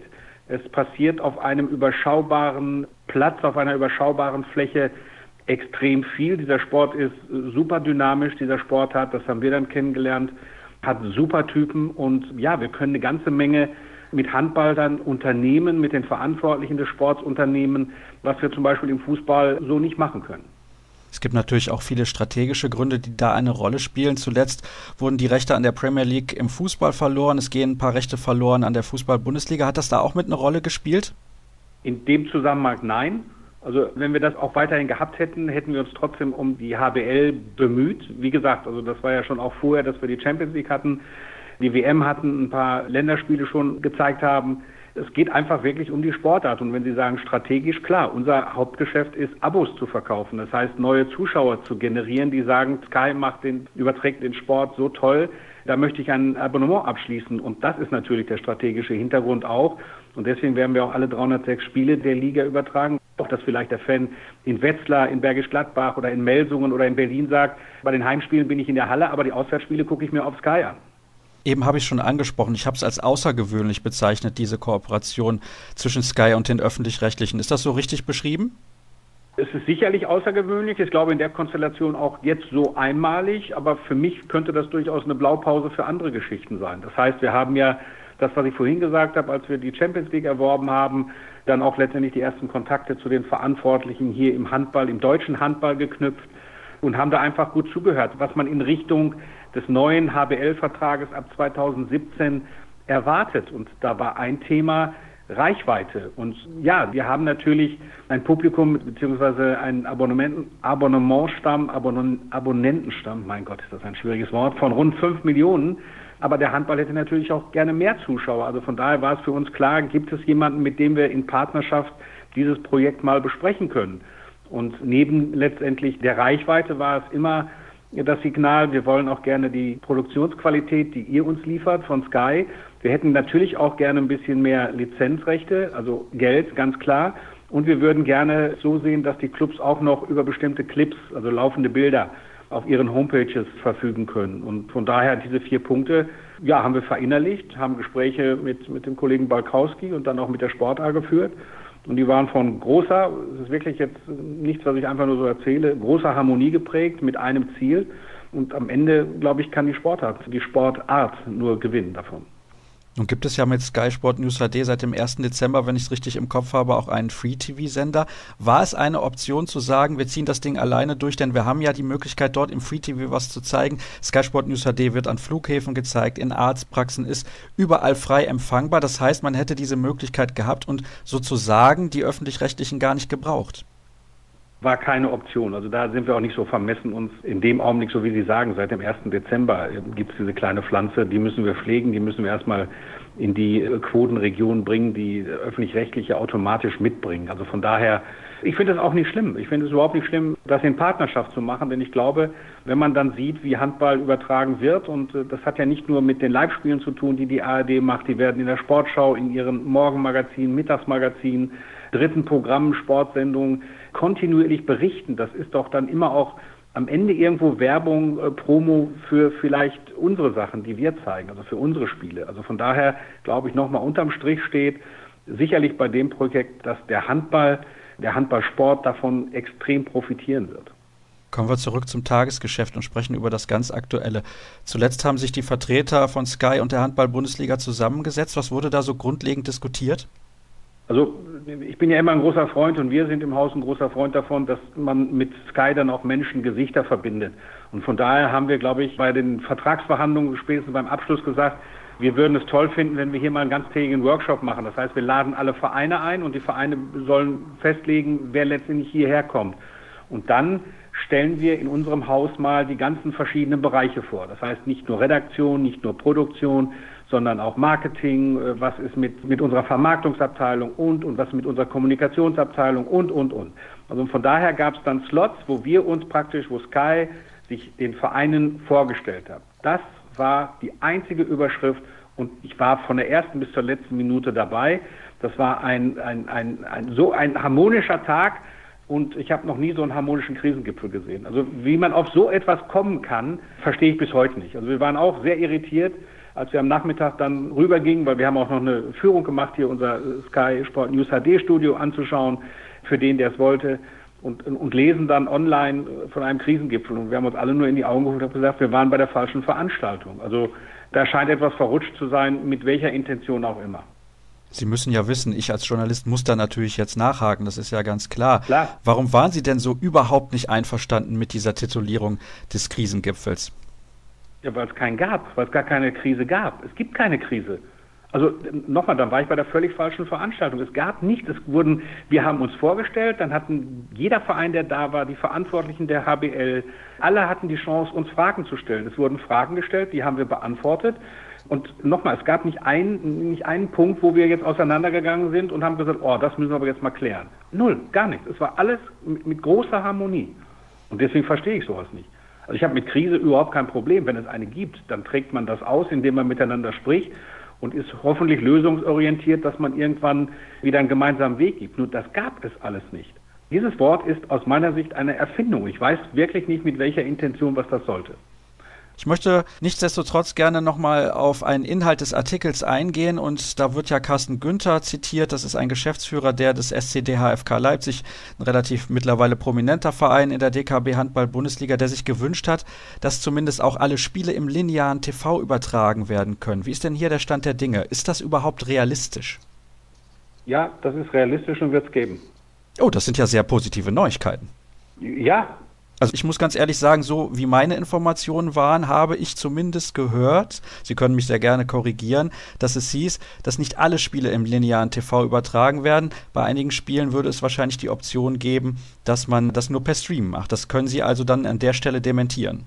Es passiert auf einem überschaubaren Platz, auf einer überschaubaren Fläche extrem viel. Dieser Sport ist super dynamisch. Dieser Sport hat, das haben wir dann kennengelernt, hat super Typen und ja, wir können eine ganze Menge mit Handball dann unternehmen, mit den Verantwortlichen des Sports unternehmen, was wir zum Beispiel im Fußball so nicht machen können. Es gibt natürlich auch viele strategische Gründe, die da eine Rolle spielen. Zuletzt wurden die Rechte an der Premier League im Fußball verloren. Es gehen ein paar Rechte verloren an der Fußball-Bundesliga. Hat das da auch mit einer Rolle gespielt? In dem Zusammenhang nein. Also wenn wir das auch weiterhin gehabt hätten, hätten wir uns trotzdem um die HBL bemüht. Wie gesagt, also das war ja schon auch vorher, dass wir die Champions League hatten, die WM hatten, ein paar Länderspiele schon gezeigt haben. Es geht einfach wirklich um die Sportart. Und wenn Sie sagen strategisch, klar, unser Hauptgeschäft ist, Abos zu verkaufen. Das heißt, neue Zuschauer zu generieren, die sagen, Sky macht den, überträgt den Sport so toll, da möchte ich ein Abonnement abschließen. Und das ist natürlich der strategische Hintergrund auch. Und deswegen werden wir auch alle 306 Spiele der Liga übertragen. Auch dass vielleicht der Fan in Wetzlar, in Bergisch Gladbach oder in Melsungen oder in Berlin sagt, bei den Heimspielen bin ich in der Halle, aber die Auswärtsspiele gucke ich mir auf Sky an. Eben habe ich schon angesprochen, ich habe es als außergewöhnlich bezeichnet, diese Kooperation zwischen Sky und den öffentlich-rechtlichen. Ist das so richtig beschrieben? Es ist sicherlich außergewöhnlich. Ich glaube in der Konstellation auch jetzt so einmalig, aber für mich könnte das durchaus eine Blaupause für andere Geschichten sein. Das heißt, wir haben ja das, was ich vorhin gesagt habe, als wir die Champions League erworben haben, dann auch letztendlich die ersten Kontakte zu den Verantwortlichen hier im Handball, im deutschen Handball geknüpft und haben da einfach gut zugehört, was man in Richtung des neuen HBL-Vertrages ab 2017 erwartet. Und da war ein Thema Reichweite. Und ja, wir haben natürlich ein Publikum beziehungsweise einen Abonnement, Abonnementstamm, Abonn Abonnentenstamm, mein Gott, ist das ein schwieriges Wort, von rund fünf Millionen. Aber der Handball hätte natürlich auch gerne mehr Zuschauer. Also von daher war es für uns klar, gibt es jemanden, mit dem wir in Partnerschaft dieses Projekt mal besprechen können. Und neben letztendlich der Reichweite war es immer das Signal, wir wollen auch gerne die Produktionsqualität, die ihr uns liefert von Sky. Wir hätten natürlich auch gerne ein bisschen mehr Lizenzrechte, also Geld, ganz klar. Und wir würden gerne so sehen, dass die Clubs auch noch über bestimmte Clips, also laufende Bilder, auf ihren Homepages verfügen können. Und von daher diese vier Punkte, ja, haben wir verinnerlicht, haben Gespräche mit, mit dem Kollegen Balkowski und dann auch mit der Sport A geführt. Und die waren von großer, es ist wirklich jetzt nichts, was ich einfach nur so erzähle, großer Harmonie geprägt mit einem Ziel. Und am Ende, glaube ich, kann die Sportart, die Sportart nur gewinnen davon. Nun gibt es ja mit Sky Sport News HD seit dem 1. Dezember, wenn ich es richtig im Kopf habe, auch einen Free-TV-Sender. War es eine Option zu sagen, wir ziehen das Ding alleine durch, denn wir haben ja die Möglichkeit, dort im Free-TV was zu zeigen. Sky Sport News HD wird an Flughäfen gezeigt, in Arztpraxen, ist überall frei empfangbar. Das heißt, man hätte diese Möglichkeit gehabt und sozusagen die Öffentlich-Rechtlichen gar nicht gebraucht war keine Option. Also da sind wir auch nicht so vermessen, uns in dem Augenblick, so wie Sie sagen, seit dem 1. Dezember äh, gibt es diese kleine Pflanze, die müssen wir pflegen, die müssen wir erstmal in die äh, Quotenregion bringen, die öffentlich-rechtliche automatisch mitbringen. Also von daher, ich finde es auch nicht schlimm. Ich finde es überhaupt nicht schlimm, das in Partnerschaft zu machen, denn ich glaube, wenn man dann sieht, wie Handball übertragen wird, und äh, das hat ja nicht nur mit den Live-Spielen zu tun, die die ARD macht, die werden in der Sportschau, in ihren Morgenmagazinen, Mittagsmagazinen, dritten Programmen, Sportsendungen kontinuierlich berichten. Das ist doch dann immer auch am Ende irgendwo Werbung, äh, Promo für vielleicht unsere Sachen, die wir zeigen, also für unsere Spiele. Also von daher glaube ich nochmal unterm Strich steht sicherlich bei dem Projekt, dass der Handball, der Handballsport davon extrem profitieren wird. Kommen wir zurück zum Tagesgeschäft und sprechen über das ganz Aktuelle. Zuletzt haben sich die Vertreter von Sky und der Handball-Bundesliga zusammengesetzt. Was wurde da so grundlegend diskutiert? Also ich bin ja immer ein großer Freund und wir sind im Haus ein großer Freund davon, dass man mit Sky dann auch Menschen Gesichter verbindet. Und von daher haben wir, glaube ich, bei den Vertragsverhandlungen spätestens beim Abschluss gesagt, wir würden es toll finden, wenn wir hier mal einen ganztägigen Workshop machen. Das heißt, wir laden alle Vereine ein und die Vereine sollen festlegen, wer letztendlich hierher kommt. Und dann stellen wir in unserem Haus mal die ganzen verschiedenen Bereiche vor. Das heißt nicht nur Redaktion, nicht nur Produktion, sondern auch Marketing, äh, was ist mit, mit unserer Vermarktungsabteilung und, und was mit unserer Kommunikationsabteilung und, und, und. Also von daher gab es dann Slots, wo wir uns praktisch, wo Sky sich den Vereinen vorgestellt hat. Das war die einzige Überschrift und ich war von der ersten bis zur letzten Minute dabei. Das war ein, ein, ein, ein so ein harmonischer Tag und ich habe noch nie so einen harmonischen Krisengipfel gesehen. Also wie man auf so etwas kommen kann, verstehe ich bis heute nicht. Also wir waren auch sehr irritiert, als wir am Nachmittag dann rübergingen, weil wir haben auch noch eine Führung gemacht, hier unser Sky Sport News HD Studio anzuschauen, für den, der es wollte. Und, und, lesen dann online von einem Krisengipfel. Und wir haben uns alle nur in die Augen geguckt und gesagt, wir waren bei der falschen Veranstaltung. Also da scheint etwas verrutscht zu sein, mit welcher Intention auch immer. Sie müssen ja wissen, ich als Journalist muss da natürlich jetzt nachhaken, das ist ja ganz klar. klar. Warum waren Sie denn so überhaupt nicht einverstanden mit dieser Titulierung des Krisengipfels? Ja, weil es keinen gab, weil es gar keine Krise gab. Es gibt keine Krise. Also nochmal, dann war ich bei der völlig falschen Veranstaltung. Es gab nicht, es wurden, wir haben uns vorgestellt, dann hatten jeder Verein, der da war, die Verantwortlichen der HBL, alle hatten die Chance, uns Fragen zu stellen. Es wurden Fragen gestellt, die haben wir beantwortet. Und nochmal, es gab nicht, ein, nicht einen Punkt, wo wir jetzt auseinandergegangen sind und haben gesagt, oh, das müssen wir aber jetzt mal klären. Null, gar nichts. Es war alles mit, mit großer Harmonie. Und deswegen verstehe ich sowas nicht. Also ich habe mit Krise überhaupt kein Problem. Wenn es eine gibt, dann trägt man das aus, indem man miteinander spricht und ist hoffentlich lösungsorientiert, dass man irgendwann wieder einen gemeinsamen Weg gibt. Nur das gab es alles nicht. Dieses Wort ist aus meiner Sicht eine Erfindung. Ich weiß wirklich nicht, mit welcher Intention was das sollte. Ich möchte nichtsdestotrotz gerne nochmal auf einen Inhalt des Artikels eingehen und da wird ja Carsten Günther zitiert. Das ist ein Geschäftsführer der des SCDHFK Leipzig, ein relativ mittlerweile prominenter Verein in der DKB Handball Bundesliga, der sich gewünscht hat, dass zumindest auch alle Spiele im linearen TV übertragen werden können. Wie ist denn hier der Stand der Dinge? Ist das überhaupt realistisch? Ja, das ist realistisch und wird es geben. Oh, das sind ja sehr positive Neuigkeiten. Ja, also ich muss ganz ehrlich sagen, so wie meine Informationen waren, habe ich zumindest gehört, Sie können mich sehr gerne korrigieren, dass es hieß, dass nicht alle Spiele im linearen TV übertragen werden. Bei einigen Spielen würde es wahrscheinlich die Option geben, dass man das nur per Stream macht. Das können Sie also dann an der Stelle dementieren.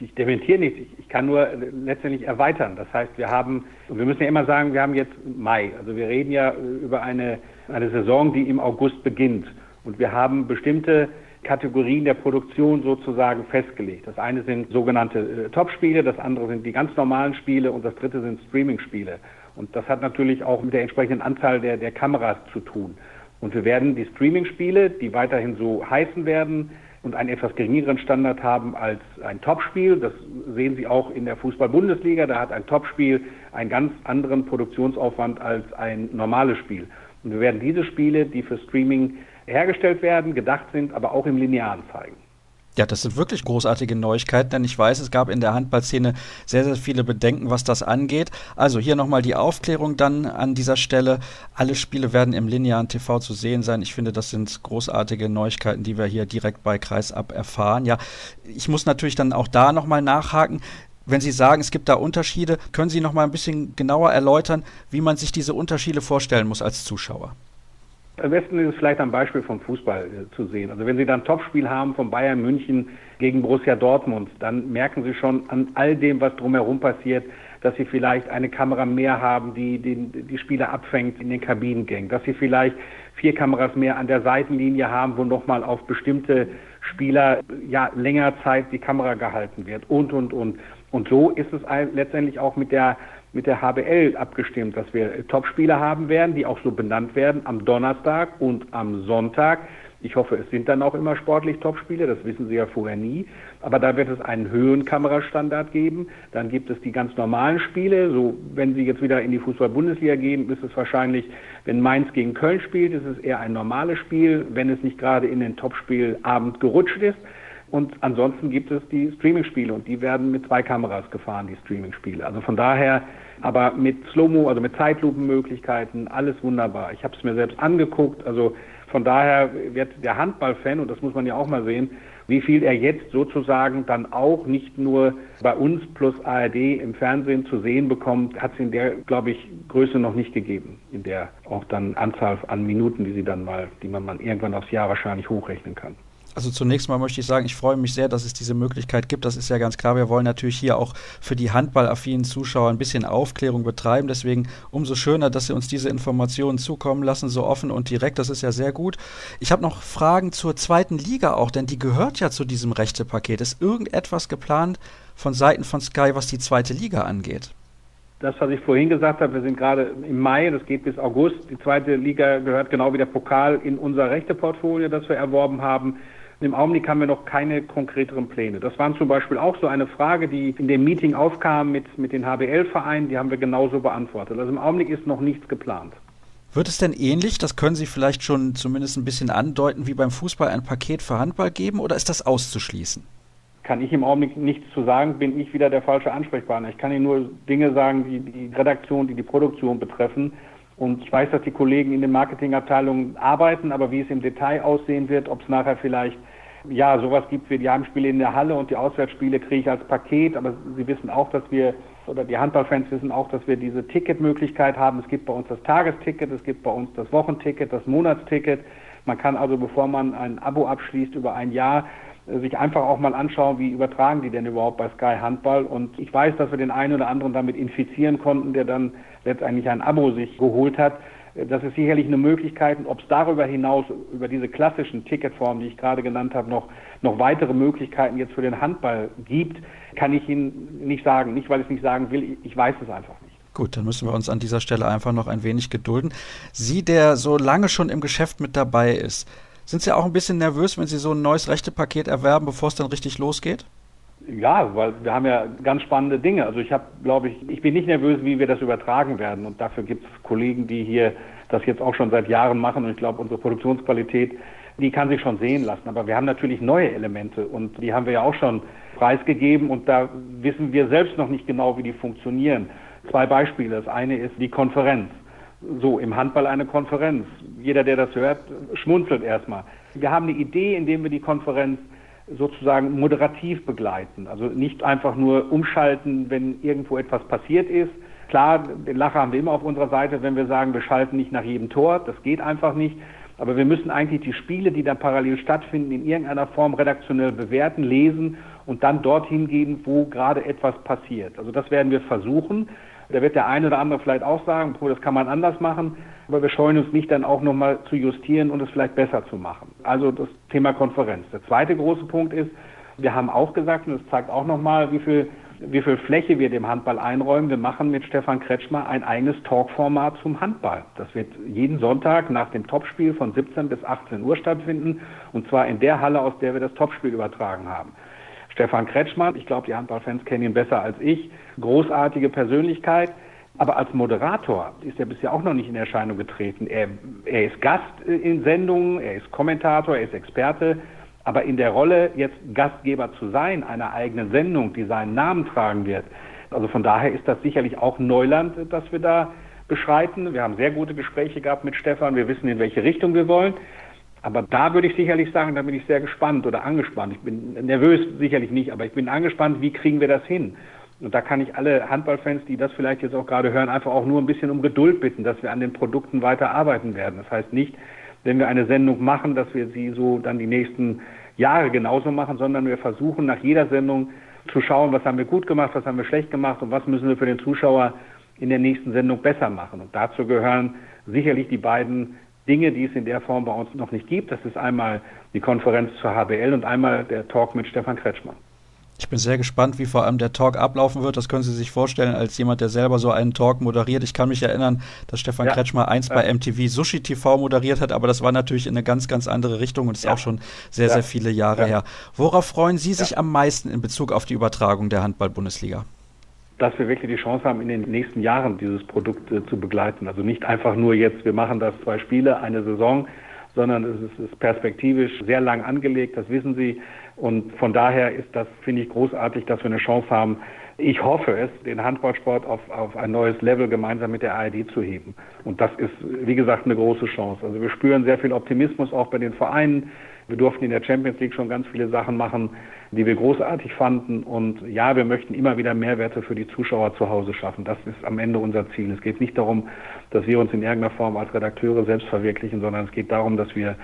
Ich dementiere nichts, ich kann nur letztendlich erweitern. Das heißt, wir haben, und wir müssen ja immer sagen, wir haben jetzt Mai, also wir reden ja über eine, eine Saison, die im August beginnt. Und wir haben bestimmte Kategorien der Produktion sozusagen festgelegt. Das eine sind sogenannte äh, Top-Spiele, das andere sind die ganz normalen Spiele und das dritte sind Streaming-Spiele. Und das hat natürlich auch mit der entsprechenden Anzahl der, der Kameras zu tun. Und wir werden die Streaming-Spiele, die weiterhin so heißen werden und einen etwas geringeren Standard haben als ein Topspiel, das sehen Sie auch in der Fußball-Bundesliga, da hat ein Topspiel einen ganz anderen Produktionsaufwand als ein normales Spiel. Und wir werden diese Spiele, die für Streaming hergestellt werden, gedacht sind, aber auch im Linearen zeigen. Ja, das sind wirklich großartige Neuigkeiten, denn ich weiß, es gab in der Handballszene sehr, sehr viele Bedenken, was das angeht. Also hier nochmal die Aufklärung dann an dieser Stelle. Alle Spiele werden im linearen TV zu sehen sein. Ich finde, das sind großartige Neuigkeiten, die wir hier direkt bei Kreisab erfahren. Ja, ich muss natürlich dann auch da nochmal nachhaken. Wenn Sie sagen, es gibt da Unterschiede, können Sie noch mal ein bisschen genauer erläutern, wie man sich diese Unterschiede vorstellen muss als Zuschauer? Am besten ist es vielleicht am Beispiel vom Fußball äh, zu sehen. Also wenn Sie dann ein Topspiel haben von Bayern München gegen Borussia Dortmund, dann merken Sie schon an all dem, was drumherum passiert, dass Sie vielleicht eine Kamera mehr haben, die den, die Spieler abfängt in den Kabinengängen, dass Sie vielleicht vier Kameras mehr an der Seitenlinie haben, wo nochmal auf bestimmte Spieler ja länger Zeit die Kamera gehalten wird und und und. Und so ist es letztendlich auch mit der mit der HBL abgestimmt, dass wir Topspieler haben werden, die auch so benannt werden am Donnerstag und am Sonntag. Ich hoffe, es sind dann auch immer sportlich Topspiele, das wissen Sie ja vorher nie. Aber da wird es einen höheren Kamerastandard geben. Dann gibt es die ganz normalen Spiele. So, wenn Sie jetzt wieder in die Fußball-Bundesliga gehen, ist es wahrscheinlich, wenn Mainz gegen Köln spielt, ist es eher ein normales Spiel, wenn es nicht gerade in den Topspielabend gerutscht ist. Und ansonsten gibt es die Streaming-Spiele und die werden mit zwei Kameras gefahren, die Streaming-Spiele. Also von daher, aber mit Slow-Mo, also mit Zeitlupenmöglichkeiten, alles wunderbar. Ich habe es mir selbst angeguckt. Also von daher wird der Handball-Fan, und das muss man ja auch mal sehen, wie viel er jetzt sozusagen dann auch nicht nur bei uns plus ARD im Fernsehen zu sehen bekommt, hat es in der, glaube ich, Größe noch nicht gegeben. In der auch dann Anzahl an Minuten, die sie dann mal, die man mal irgendwann aufs Jahr wahrscheinlich hochrechnen kann. Also zunächst mal möchte ich sagen, ich freue mich sehr, dass es diese Möglichkeit gibt. Das ist ja ganz klar. Wir wollen natürlich hier auch für die handballaffinen Zuschauer ein bisschen Aufklärung betreiben. Deswegen umso schöner, dass Sie uns diese Informationen zukommen lassen, so offen und direkt. Das ist ja sehr gut. Ich habe noch Fragen zur zweiten Liga auch, denn die gehört ja zu diesem Rechtepaket. Ist irgendetwas geplant von Seiten von Sky, was die zweite Liga angeht? das, was ich vorhin gesagt habe, wir sind gerade im Mai, das geht bis August. Die zweite Liga gehört genau wie der Pokal in unser Rechteportfolio, das wir erworben haben. Im Augenblick haben wir noch keine konkreteren Pläne. Das waren zum Beispiel auch so eine Frage, die in dem Meeting aufkam mit, mit den HBL-Vereinen, die haben wir genauso beantwortet. Also im Augenblick ist noch nichts geplant. Wird es denn ähnlich, das können Sie vielleicht schon zumindest ein bisschen andeuten, wie beim Fußball ein Paket für Handball geben oder ist das auszuschließen? kann ich im Augenblick nichts zu sagen, bin ich wieder der falsche Ansprechpartner. Ich kann Ihnen nur Dinge sagen, die die Redaktion, die die Produktion betreffen. Und ich weiß, dass die Kollegen in den Marketingabteilungen arbeiten, aber wie es im Detail aussehen wird, ob es nachher vielleicht ja sowas gibt wie die Heimspiele in der Halle und die Auswärtsspiele kriege ich als Paket. Aber Sie wissen auch, dass wir oder die Handballfans wissen auch, dass wir diese Ticketmöglichkeit haben. Es gibt bei uns das Tagesticket, es gibt bei uns das Wochenticket, das Monatsticket. Man kann also, bevor man ein Abo abschließt über ein Jahr, sich einfach auch mal anschauen, wie übertragen die denn überhaupt bei Sky Handball. Und ich weiß, dass wir den einen oder anderen damit infizieren konnten, der dann letztendlich ein Abo sich geholt hat. Das ist sicherlich eine Möglichkeit. Ob es darüber hinaus, über diese klassischen Ticketformen, die ich gerade genannt habe, noch, noch weitere Möglichkeiten jetzt für den Handball gibt, kann ich Ihnen nicht sagen. Nicht, weil ich es nicht sagen will, ich weiß es einfach nicht. Gut, dann müssen wir uns an dieser Stelle einfach noch ein wenig gedulden. Sie, der so lange schon im Geschäft mit dabei ist, sind Sie auch ein bisschen nervös, wenn Sie so ein neues Rechtepaket erwerben, bevor es dann richtig losgeht? Ja, weil wir haben ja ganz spannende Dinge. Also ich habe, glaube ich, ich bin nicht nervös, wie wir das übertragen werden. Und dafür gibt es Kollegen, die hier das jetzt auch schon seit Jahren machen. Und ich glaube, unsere Produktionsqualität, die kann sich schon sehen lassen. Aber wir haben natürlich neue Elemente und die haben wir ja auch schon preisgegeben. Und da wissen wir selbst noch nicht genau, wie die funktionieren. Zwei Beispiele. Das eine ist die Konferenz so im Handball eine Konferenz. Jeder, der das hört, schmunzelt erstmal. Wir haben eine Idee, indem wir die Konferenz sozusagen moderativ begleiten. Also nicht einfach nur umschalten, wenn irgendwo etwas passiert ist. Klar, den Lacher haben wir immer auf unserer Seite, wenn wir sagen, wir schalten nicht nach jedem Tor. Das geht einfach nicht. Aber wir müssen eigentlich die Spiele, die dann parallel stattfinden, in irgendeiner Form redaktionell bewerten, lesen und dann dorthin gehen, wo gerade etwas passiert. Also das werden wir versuchen. Da wird der eine oder andere vielleicht auch sagen, das kann man anders machen, aber wir scheuen uns nicht dann auch nochmal zu justieren und es vielleicht besser zu machen. Also das Thema Konferenz. Der zweite große Punkt ist, wir haben auch gesagt, und das zeigt auch nochmal, wie viel, wie viel Fläche wir dem Handball einräumen. Wir machen mit Stefan Kretschmer ein eigenes Talkformat zum Handball. Das wird jeden Sonntag nach dem Topspiel von 17 bis 18 Uhr stattfinden und zwar in der Halle, aus der wir das Topspiel übertragen haben. Stefan Kretschmann, ich glaube, die Handballfans kennen ihn besser als ich, großartige Persönlichkeit. Aber als Moderator ist er bisher auch noch nicht in Erscheinung getreten. Er, er ist Gast in Sendungen, er ist Kommentator, er ist Experte. Aber in der Rolle, jetzt Gastgeber zu sein, einer eigenen Sendung, die seinen Namen tragen wird, also von daher ist das sicherlich auch Neuland, das wir da beschreiten. Wir haben sehr gute Gespräche gehabt mit Stefan. Wir wissen, in welche Richtung wir wollen. Aber da würde ich sicherlich sagen, da bin ich sehr gespannt oder angespannt. Ich bin nervös sicherlich nicht, aber ich bin angespannt, wie kriegen wir das hin? Und da kann ich alle Handballfans, die das vielleicht jetzt auch gerade hören, einfach auch nur ein bisschen um Geduld bitten, dass wir an den Produkten weiter arbeiten werden. Das heißt nicht, wenn wir eine Sendung machen, dass wir sie so dann die nächsten Jahre genauso machen, sondern wir versuchen nach jeder Sendung zu schauen, was haben wir gut gemacht, was haben wir schlecht gemacht und was müssen wir für den Zuschauer in der nächsten Sendung besser machen. Und dazu gehören sicherlich die beiden Dinge, die es in der Form bei uns noch nicht gibt. Das ist einmal die Konferenz zur HBL und einmal der Talk mit Stefan Kretschmann. Ich bin sehr gespannt, wie vor allem der Talk ablaufen wird. Das können Sie sich vorstellen, als jemand, der selber so einen Talk moderiert. Ich kann mich erinnern, dass Stefan ja. Kretschmer einst ja. bei MTV Sushi TV moderiert hat, aber das war natürlich in eine ganz, ganz andere Richtung und ist ja. auch schon sehr, sehr viele Jahre her. Worauf freuen Sie sich am meisten in Bezug auf die Übertragung der Handball-Bundesliga? Dass wir wirklich die Chance haben, in den nächsten Jahren dieses Produkt äh, zu begleiten. Also nicht einfach nur jetzt, wir machen das zwei Spiele, eine Saison, sondern es ist, perspektivisch sehr lang angelegt, das wissen Sie. Und von daher ist das, finde ich, großartig, dass wir eine Chance haben, ich hoffe es, den Handballsport auf, auf ein neues Level gemeinsam mit der ARD zu heben. Und das ist, wie gesagt, eine große Chance. Also wir spüren sehr viel Optimismus auch bei den Vereinen. Wir durften in der Champions League schon ganz viele Sachen machen, die wir großartig fanden. Und ja, wir möchten immer wieder Mehrwerte für die Zuschauer zu Hause schaffen. Das ist am Ende unser Ziel. Es geht nicht darum, dass wir uns in irgendeiner Form als Redakteure selbst verwirklichen, sondern es geht darum, dass wir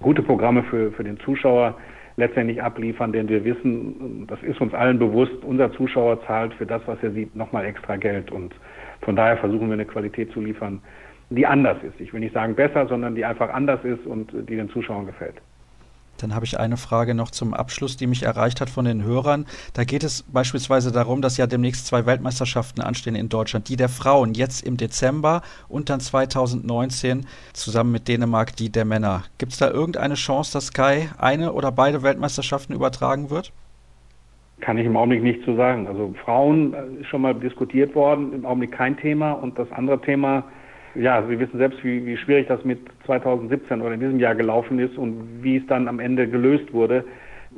gute Programme für, für den Zuschauer letztendlich abliefern, denn wir wissen, das ist uns allen bewusst, unser Zuschauer zahlt für das, was er sieht, nochmal extra Geld und von daher versuchen wir eine Qualität zu liefern, die anders ist. Ich will nicht sagen besser, sondern die einfach anders ist und die den Zuschauern gefällt. Dann habe ich eine Frage noch zum Abschluss, die mich erreicht hat von den Hörern. Da geht es beispielsweise darum, dass ja demnächst zwei Weltmeisterschaften anstehen in Deutschland. Die der Frauen jetzt im Dezember und dann 2019 zusammen mit Dänemark die der Männer. Gibt es da irgendeine Chance, dass Sky eine oder beide Weltmeisterschaften übertragen wird? Kann ich im Augenblick nicht zu sagen. Also Frauen äh, ist schon mal diskutiert worden, im Augenblick kein Thema. Und das andere Thema, ja, Sie wissen selbst, wie, wie schwierig das mit 2017 oder in diesem Jahr gelaufen ist und wie es dann am Ende gelöst wurde.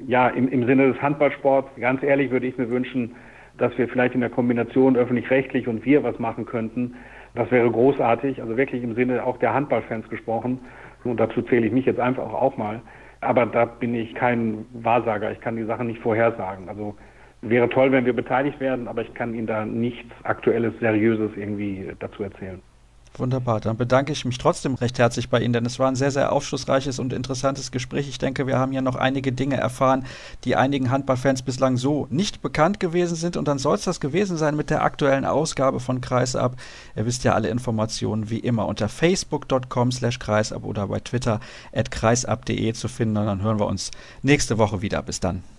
Ja, im, im Sinne des Handballsports, ganz ehrlich würde ich mir wünschen, dass wir vielleicht in der Kombination öffentlich-rechtlich und wir was machen könnten. Das wäre großartig, also wirklich im Sinne auch der Handballfans gesprochen. Und dazu zähle ich mich jetzt einfach auch mal. Aber da bin ich kein Wahrsager. Ich kann die Sachen nicht vorhersagen. Also wäre toll, wenn wir beteiligt werden, aber ich kann Ihnen da nichts Aktuelles, Seriöses irgendwie dazu erzählen. Wunderbar, dann bedanke ich mich trotzdem recht herzlich bei Ihnen, denn es war ein sehr, sehr aufschlussreiches und interessantes Gespräch. Ich denke, wir haben ja noch einige Dinge erfahren, die einigen Handballfans bislang so nicht bekannt gewesen sind. Und dann soll es das gewesen sein mit der aktuellen Ausgabe von Kreisab. Ihr wisst ja alle Informationen wie immer unter facebook.com slash kreisab oder bei Twitter at kreisab.de zu finden. Und dann hören wir uns nächste Woche wieder. Bis dann.